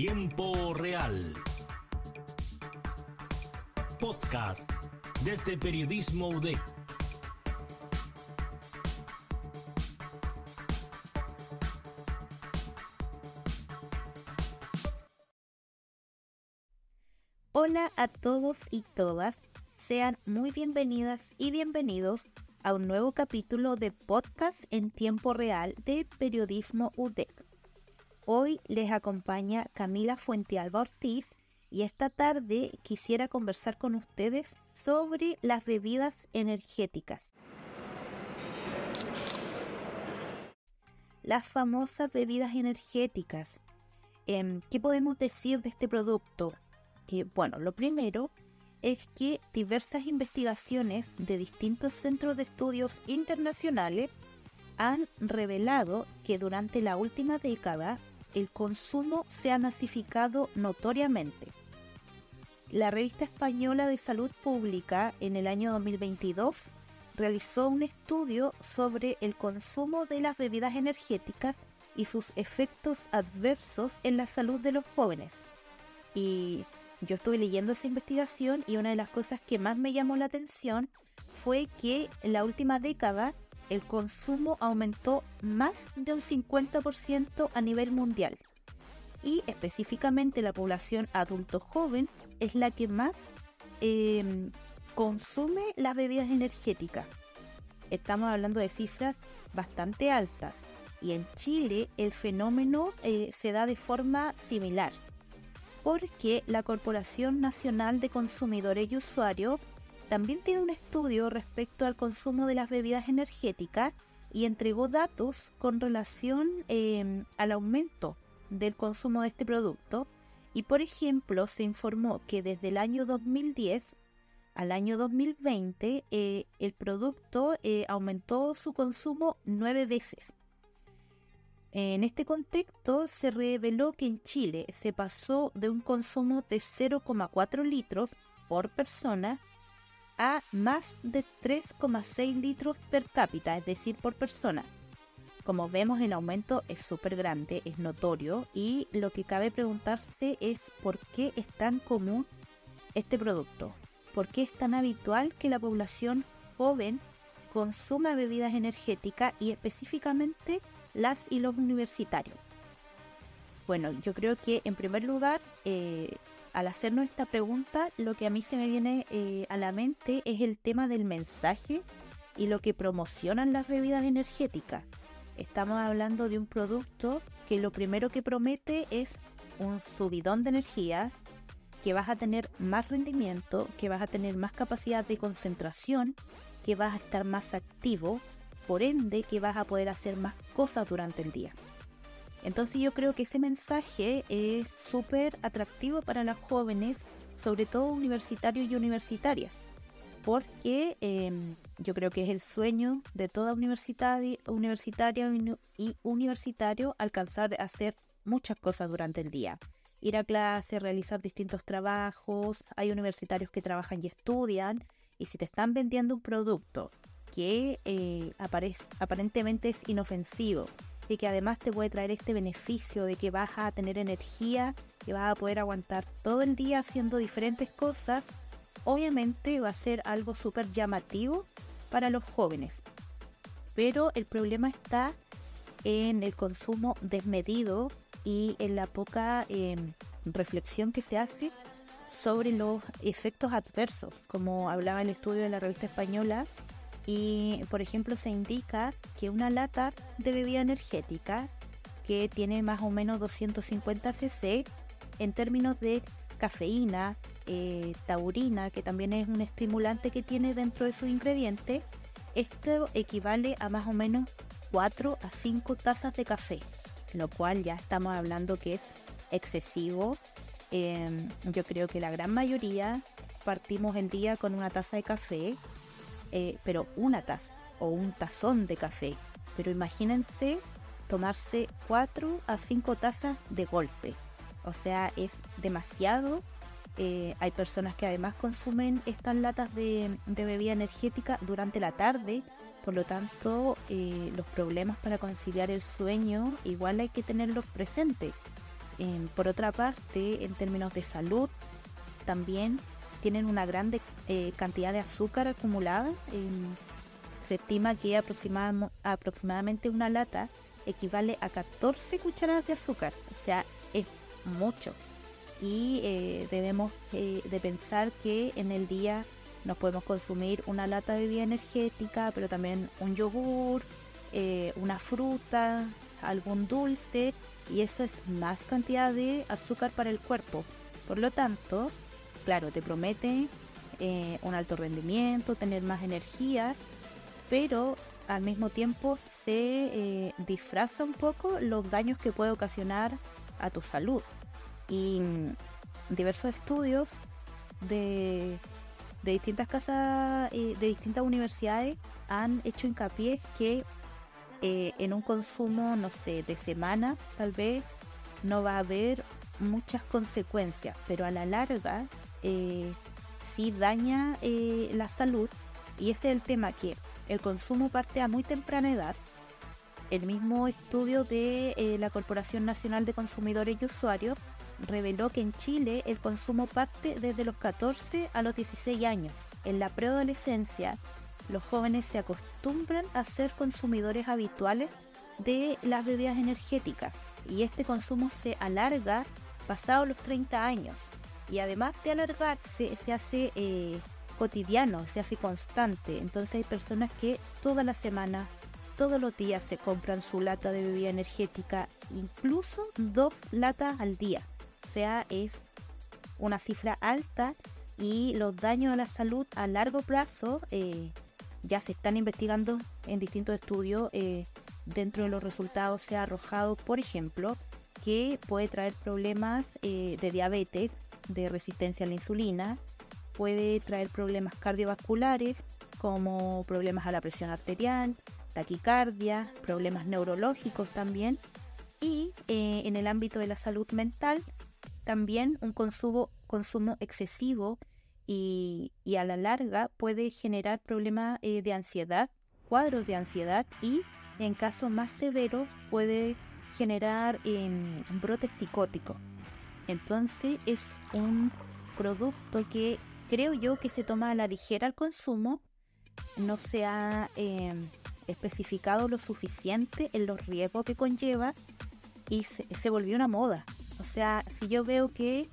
tiempo real. Podcast desde Periodismo UDEC. Hola a todos y todas, sean muy bienvenidas y bienvenidos a un nuevo capítulo de podcast en tiempo real de Periodismo UDEC. Hoy les acompaña Camila Fuentealba Ortiz y esta tarde quisiera conversar con ustedes sobre las bebidas energéticas. Las famosas bebidas energéticas. Em, ¿Qué podemos decir de este producto? Eh, bueno, lo primero es que diversas investigaciones de distintos centros de estudios internacionales han revelado que durante la última década el consumo se ha masificado notoriamente. La revista española de salud pública en el año 2022 realizó un estudio sobre el consumo de las bebidas energéticas y sus efectos adversos en la salud de los jóvenes. Y yo estuve leyendo esa investigación y una de las cosas que más me llamó la atención fue que en la última década el consumo aumentó más de un 50% a nivel mundial. Y específicamente la población adulto joven es la que más em, consume las bebidas energéticas. Estamos hablando de cifras bastante altas. Y en Chile el fenómeno eh, se da de forma similar porque la Corporación Nacional de Consumidores y Usuarios también tiene un estudio respecto al consumo de las bebidas energéticas y entregó datos con relación em, al aumento del consumo de este producto. Y por ejemplo, se informó que desde el año 2010 al año 2020 eh, el producto eh, aumentó su consumo nueve veces. En este contexto se reveló que en Chile se pasó de un consumo de 0,4 litros por persona a más de 3,6 litros per cápita, es decir, por persona. Como vemos, el aumento es súper grande, es notorio y lo que cabe preguntarse es por qué es tan común este producto, por qué es tan habitual que la población joven consuma bebidas energéticas y específicamente las y los universitarios? Bueno, yo creo que en primer lugar, eh, al hacernos esta pregunta, lo que a mí se me viene eh, a la mente es el tema del mensaje y lo que promocionan las bebidas energéticas. Estamos hablando de un producto que lo primero que promete es un subidón de energía, que vas a tener más rendimiento, que vas a tener más capacidad de concentración, que vas a estar más activo, por ende que vas a poder hacer más cosas durante el día. Entonces yo creo que ese mensaje es súper atractivo para las jóvenes, sobre todo universitarios y universitarias, porque em, yo creo que es el sueño de toda universitaria, universitaria y universitario alcanzar a hacer muchas cosas durante el día. Ir a clase, realizar distintos trabajos, hay universitarios que trabajan y estudian, y si te están vendiendo un producto que eh, aparentemente es inofensivo, y que además te puede traer este beneficio de que vas a tener energía, que vas a poder aguantar todo el día haciendo diferentes cosas, obviamente va a ser algo súper llamativo para los jóvenes. Pero el problema está en el consumo desmedido y en la poca em, reflexión que se hace sobre los efectos adversos, como hablaba el estudio de la revista española, y por ejemplo se indica que una lata de bebida energética que tiene más o menos 250 cc en términos de cafeína, eh, taurina, que también es un estimulante que tiene dentro de sus ingredientes, esto equivale a más o menos 4 a 5 tazas de café, lo cual ya estamos hablando que es excesivo. Em, yo creo que la gran mayoría partimos el día con una taza de café eh, pero una taza o un tazón de café. Pero imagínense tomarse 4 a 5 tazas de golpe. O sea, es demasiado. Eh, hay personas que además consumen estas latas de, bebida energética durante la tarde. Por lo tanto, eh, los problemas para conciliar el sueño igual hay que tenerlos presentes. Por otra parte, en términos de salud, también tienen una gran eh, cantidad de azúcar acumulada. Em, se estima que aproximadamente una lata equivale a 14 cucharadas de azúcar, o sea, es mucho. Y eh, debemos eh, de pensar que en el día nos podemos consumir una lata de bebida energética, pero también un yogur, una fruta, algún dulce, y eso es más cantidad de azúcar para el cuerpo. Por lo tanto, claro, te promete un alto rendimiento, tener más energía, pero al mismo tiempo se eh, disfraza un poco los daños que puede ocasionar a tu salud. Y mm, diversos estudios de, distintas casas, eh, de distintas universidades han hecho hincapié que eh, en un consumo, no sé, de semanas tal vez, no va a haber muchas consecuencias, pero a la larga sí daña la salud. Y ese es el tema que el consumo parte a muy temprana edad. El mismo estudio de eh, la Corporación Nacional de Consumidores y Usuarios reveló que en Chile el consumo parte desde los 14 a los 16 años. En la preadolescencia, los jóvenes se acostumbran a ser consumidores habituales de las bebidas energéticas y este consumo se alarga pasado los 30 años. Y además de alargarse, se hace eh, cotidiano, se hace constante. Entonces hay personas que toda la semana, todos los días se compran su lata de bebida energética, incluso dos latas al día. O sea, es una cifra alta y los daños a la salud a largo plazo eh, ya se están investigando en distintos estudios. Eh, dentro de los resultados se ha arrojado, por ejemplo, que puede traer problemas eh, de diabetes, de resistencia a la insulina, puede traer problemas cardiovasculares como problemas a la presión arterial, taquicardia, problemas neurológicos también. Y eh, en el ámbito de la salud mental, también un consumo, excesivo y, a la larga puede generar problemas eh, de ansiedad, cuadros de ansiedad y en casos más severos puede generar em, un brote psicótico. Entonces es un producto que creo yo que se toma a la ligera el consumo, no se ha em, especificado lo suficiente en los riesgos que conlleva y se, volvió una moda. O sea, si yo veo que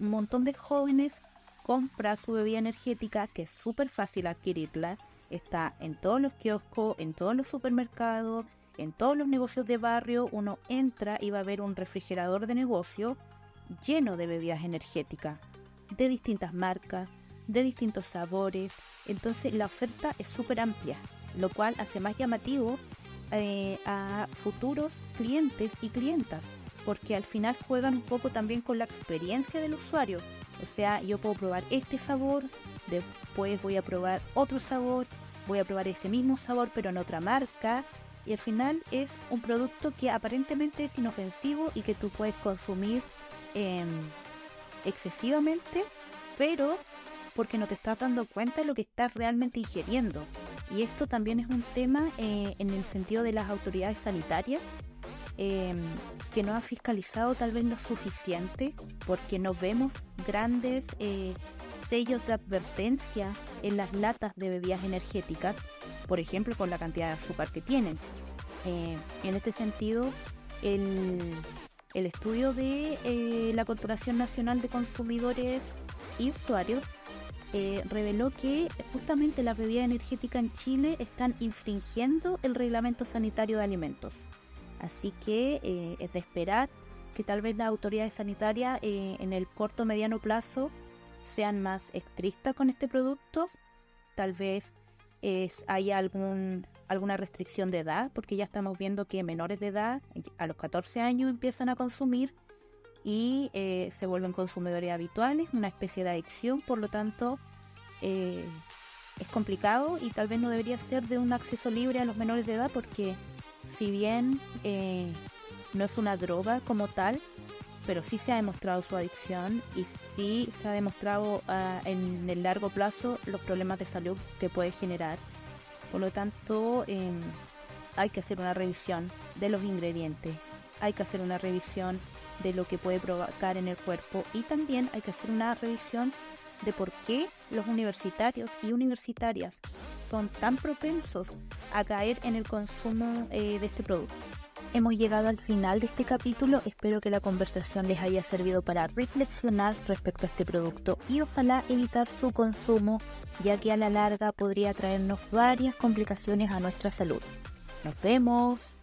un montón de jóvenes compra su bebida energética, que es súper fácil adquirirla, está en todos los kioscos, en todos los supermercados, en todos los negocios de barrio, uno entra y va a ver un refrigerador de negocio lleno de bebidas energéticas de distintas marcas, de distintos sabores. Entonces la oferta es súper amplia, lo cual hace más llamativo eh, a futuros clientes y clientas, porque al final juegan un poco también con la experiencia del usuario. O sea, yo puedo probar este sabor, después voy a probar otro sabor, voy a probar ese mismo sabor pero en otra marca. Y al final es un producto que aparentemente es inofensivo y que tú puedes consumir en excesivamente, pero porque no te estás dando cuenta de lo que estás realmente ingiriendo. Y esto también es un tema eh, en el sentido de las autoridades sanitarias, em, que no ha fiscalizado tal vez lo suficiente, porque no vemos grandes eh, sellos de advertencia en las latas de bebidas energéticas, por ejemplo, con la cantidad de azúcar que tienen. Eh, en este sentido, el, el estudio de eh, la Corporación Nacional de Consumidores y Usuarios eh, reveló que justamente las bebidas energéticas en Chile están infringiendo el reglamento sanitario de alimentos. Así que eh, es de esperar que tal vez las autoridades sanitarias en el corto mediano plazo sean más estrictas con este producto. Tal vez es, hay algún, alguna restricción de edad, porque ya estamos viendo que menores de edad a los 14 años empiezan a consumir y eh, se vuelven consumidores habituales, una especie de adicción, por lo tanto eh, es complicado y tal vez no debería ser de un acceso libre a los menores de edad porque si bien eh, no es una droga como tal, pero sí se ha demostrado su adicción y sí se ha demostrado ah, en el largo plazo los problemas de salud que puede generar. Por lo tanto, em, hay que hacer una revisión de los ingredientes hay que hacer una revisión de lo que puede provocar en el cuerpo y también hay que hacer una revisión de por qué los universitarios y universitarias son tan propensos a caer en el consumo eh, de este producto. Hemos llegado al final de este capítulo, espero que la conversación les haya servido para reflexionar respecto a este producto y ojalá evitar su consumo, ya que a la larga podría traernos varias complicaciones a nuestra salud. Nos vemos.